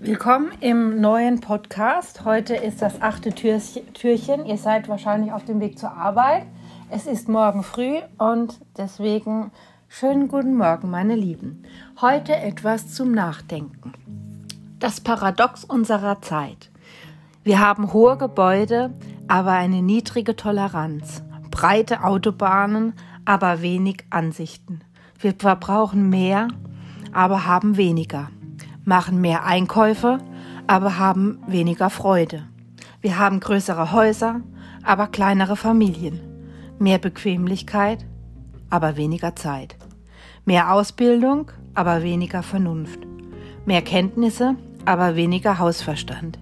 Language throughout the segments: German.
Willkommen im neuen Podcast. Heute ist das achte Türchen. Ihr seid wahrscheinlich auf dem Weg zur Arbeit. Es ist morgen früh und deswegen schönen guten Morgen, meine Lieben. Heute etwas zum Nachdenken. Das Paradox unserer Zeit. Wir haben hohe Gebäude, aber eine niedrige Toleranz. Breite Autobahnen, aber wenig Ansichten. Wir verbrauchen mehr, aber haben weniger machen mehr Einkäufe, aber haben weniger Freude. Wir haben größere Häuser, aber kleinere Familien. Mehr Bequemlichkeit, aber weniger Zeit. Mehr Ausbildung, aber weniger Vernunft. Mehr Kenntnisse, aber weniger Hausverstand.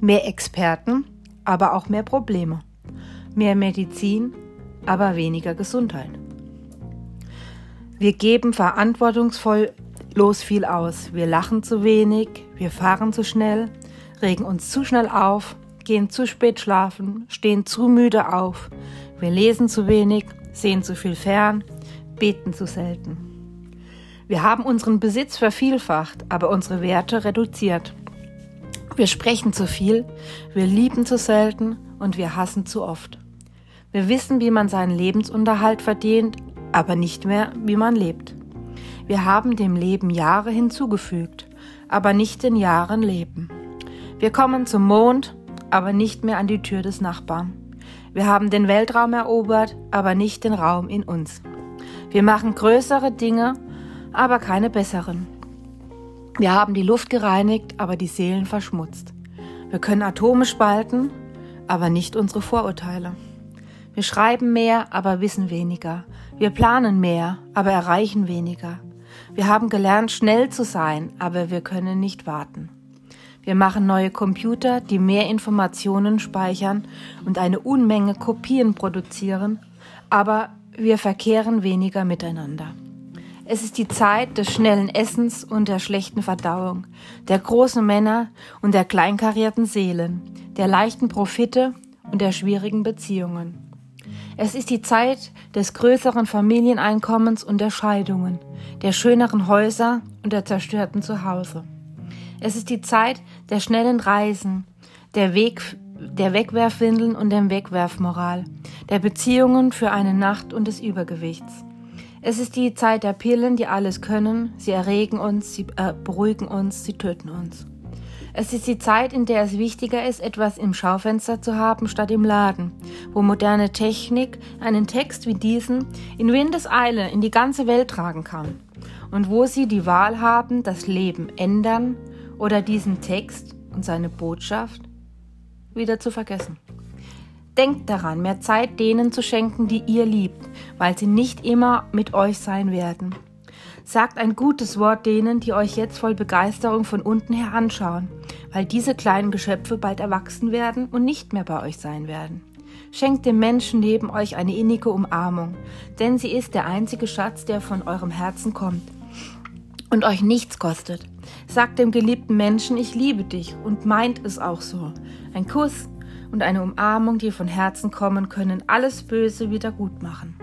Mehr Experten, aber auch mehr Probleme. Mehr Medizin, aber weniger Gesundheit. Wir geben verantwortungsvoll los viel aus. Wir lachen zu wenig, wir fahren zu schnell, regen uns zu schnell auf, gehen zu spät schlafen, stehen zu müde auf. Wir lesen zu wenig, sehen zu viel fern, beten zu selten. Wir haben unseren Besitz vervielfacht, aber unsere Werte reduziert. Wir sprechen zu viel, wir lieben zu selten und wir hassen zu oft. Wir wissen, wie man seinen Lebensunterhalt verdient, aber nicht mehr, wie man lebt. Wir haben dem Leben Jahre hinzugefügt, aber nicht den Jahren Leben. Wir kommen zum Mond, aber nicht mehr an die Tür des Nachbarn. Wir haben den Weltraum erobert, aber nicht den Raum in uns. Wir machen größere Dinge, aber keine besseren. Wir haben die Luft gereinigt, aber die Seelen verschmutzt. Wir können Atome spalten, aber nicht unsere Vorurteile. Wir schreiben mehr, aber wissen weniger. Wir planen mehr, aber erreichen weniger. Wir haben gelernt, schnell zu sein, aber wir können nicht warten. Wir machen neue Computer, die mehr Informationen speichern und eine Unmenge Kopien produzieren, aber wir verkehren weniger miteinander. Es ist die Zeit des schnellen Essens und der schlechten Verdauung, der großen Männer und der kleinkarierten Seelen, der leichten Profite und der schwierigen Beziehungen. Es ist die Zeit des größeren Familieneinkommens und der Scheidungen, der schöneren Häuser und der zerstörten Zuhause. Es ist die Zeit der schnellen Reisen, der, Weg, der Wegwerfwindeln und der Wegwerfmoral, der Beziehungen für eine Nacht und des Übergewichts. Es ist die Zeit der Pillen, die alles können, sie erregen uns, sie äh, beruhigen uns, sie töten uns. Es ist die Zeit, in der es wichtiger ist, etwas im Schaufenster zu haben statt im Laden, wo moderne Technik einen Text wie diesen in Windeseile in die ganze Welt tragen kann und wo Sie die Wahl haben, das Leben ändern oder diesen Text und seine Botschaft wieder zu vergessen. Denkt daran, mehr Zeit denen zu schenken, die ihr liebt, weil sie nicht immer mit euch sein werden. Sagt ein gutes Wort denen, die euch jetzt voll Begeisterung von unten her anschauen, weil diese kleinen Geschöpfe bald erwachsen werden und nicht mehr bei euch sein werden. Schenkt dem Menschen neben euch eine innige Umarmung, denn sie ist der einzige Schatz, der von eurem Herzen kommt und euch nichts kostet. Sagt dem geliebten Menschen, ich liebe dich und meint es auch so. Ein Kuss und eine Umarmung, die von Herzen kommen, können alles Böse wieder gut machen.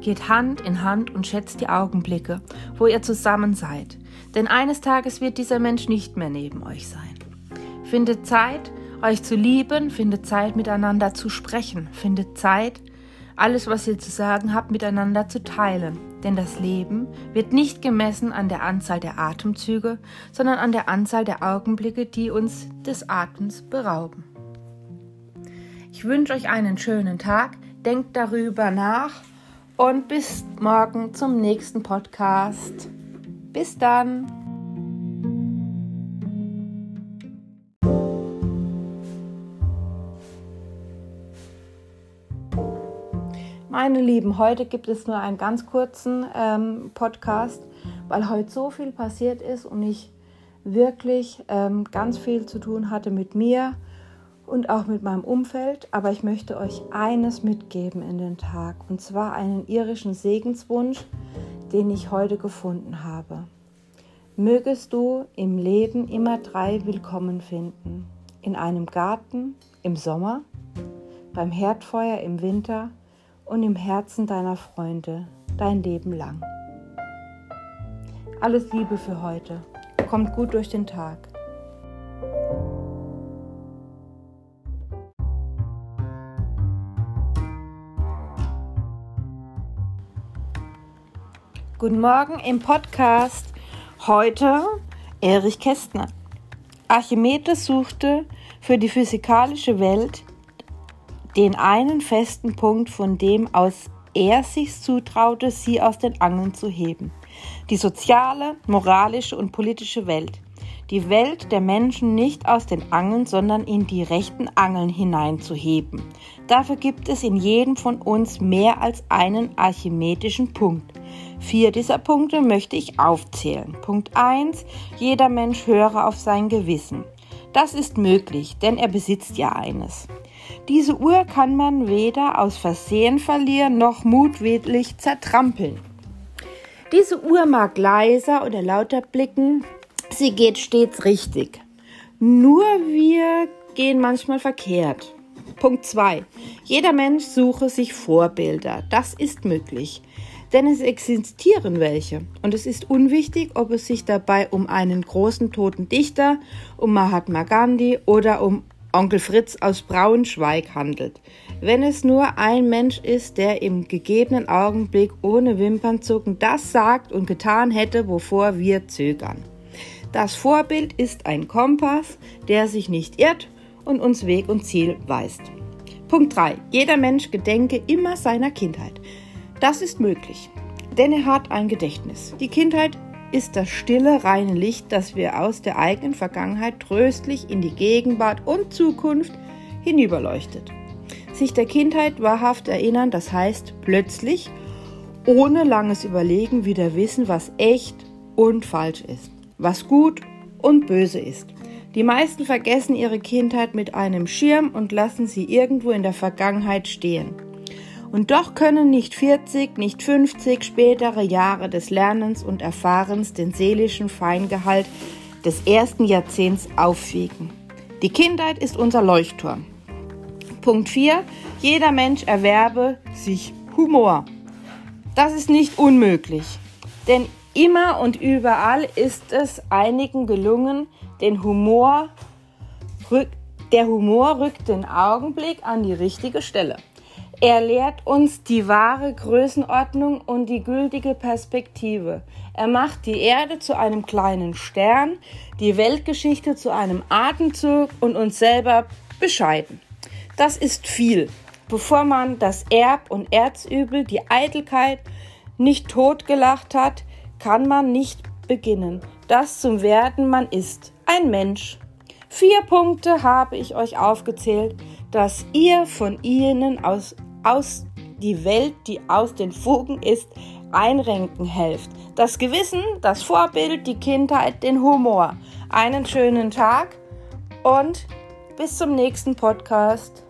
Geht Hand in Hand und schätzt die Augenblicke, wo ihr zusammen seid. Denn eines Tages wird dieser Mensch nicht mehr neben euch sein. Findet Zeit, euch zu lieben, findet Zeit, miteinander zu sprechen, findet Zeit, alles, was ihr zu sagen habt, miteinander zu teilen. Denn das Leben wird nicht gemessen an der Anzahl der Atemzüge, sondern an der Anzahl der Augenblicke, die uns des Atems berauben. Ich wünsche euch einen schönen Tag, denkt darüber nach und bis morgen zum nächsten Podcast. Bis dann. Meine Lieben, heute gibt es nur einen ganz kurzen ähm, Podcast, weil heute so viel passiert ist und ich wirklich ähm, ganz viel zu tun hatte mit mir und auch mit meinem Umfeld, aber ich möchte euch eines mitgeben in den Tag, und zwar einen irischen Segenswunsch, den ich heute gefunden habe. Mögest du im Leben immer drei Willkommen finden. In einem Garten im Sommer, beim Herdfeuer im Winter und im Herzen deiner Freunde dein Leben lang. Alles Liebe für heute. Kommt gut durch den Tag. Guten Morgen im Podcast. Heute Erich Kästner. Archimedes suchte für die physikalische Welt den einen festen Punkt, von dem aus er sich zutraute, sie aus den Angeln zu heben. Die soziale, moralische und politische Welt. Die Welt der Menschen nicht aus den Angeln, sondern in die rechten Angeln hineinzuheben. Dafür gibt es in jedem von uns mehr als einen archimedischen Punkt. Vier dieser Punkte möchte ich aufzählen. Punkt 1. Jeder Mensch höre auf sein Gewissen. Das ist möglich, denn er besitzt ja eines. Diese Uhr kann man weder aus Versehen verlieren noch mutwillig zertrampeln. Diese Uhr mag leiser oder lauter blicken, sie geht stets richtig. Nur wir gehen manchmal verkehrt. Punkt 2. Jeder Mensch suche sich Vorbilder. Das ist möglich denn es existieren welche. Und es ist unwichtig, ob es sich dabei um einen großen toten Dichter, um Mahatma Gandhi oder um Onkel Fritz aus Braunschweig handelt. Wenn es nur ein Mensch ist, der im gegebenen Augenblick ohne Wimpernzucken das sagt und getan hätte, wovor wir zögern. Das Vorbild ist ein Kompass, der sich nicht irrt und uns Weg und Ziel weist. Punkt 3. Jeder Mensch gedenke immer seiner Kindheit. Das ist möglich, denn er hat ein Gedächtnis. Die Kindheit ist das stille, reine Licht, das wir aus der eigenen Vergangenheit tröstlich in die Gegenwart und Zukunft hinüberleuchtet. Sich der Kindheit wahrhaft erinnern, das heißt plötzlich, ohne langes Überlegen, wieder wissen, was echt und falsch ist, was gut und böse ist. Die meisten vergessen ihre Kindheit mit einem Schirm und lassen sie irgendwo in der Vergangenheit stehen. Und doch können nicht 40, nicht 50 spätere Jahre des Lernens und Erfahrens den seelischen Feingehalt des ersten Jahrzehnts aufwiegen. Die Kindheit ist unser Leuchtturm. Punkt 4. Jeder Mensch erwerbe sich Humor. Das ist nicht unmöglich, denn immer und überall ist es einigen gelungen, den Humor, der Humor rückt den Augenblick an die richtige Stelle. Er lehrt uns die wahre Größenordnung und die gültige Perspektive. Er macht die Erde zu einem kleinen Stern, die Weltgeschichte zu einem Atemzug und uns selber bescheiden. Das ist viel. Bevor man das Erb- und Erzübel, die Eitelkeit, nicht totgelacht hat, kann man nicht beginnen. Das zum Werden man ist. Ein Mensch. Vier Punkte habe ich euch aufgezählt, dass ihr von ihnen aus aus die Welt, die aus den Fugen ist, einrenken helft. Das Gewissen, das Vorbild, die Kindheit, den Humor. Einen schönen Tag und bis zum nächsten Podcast.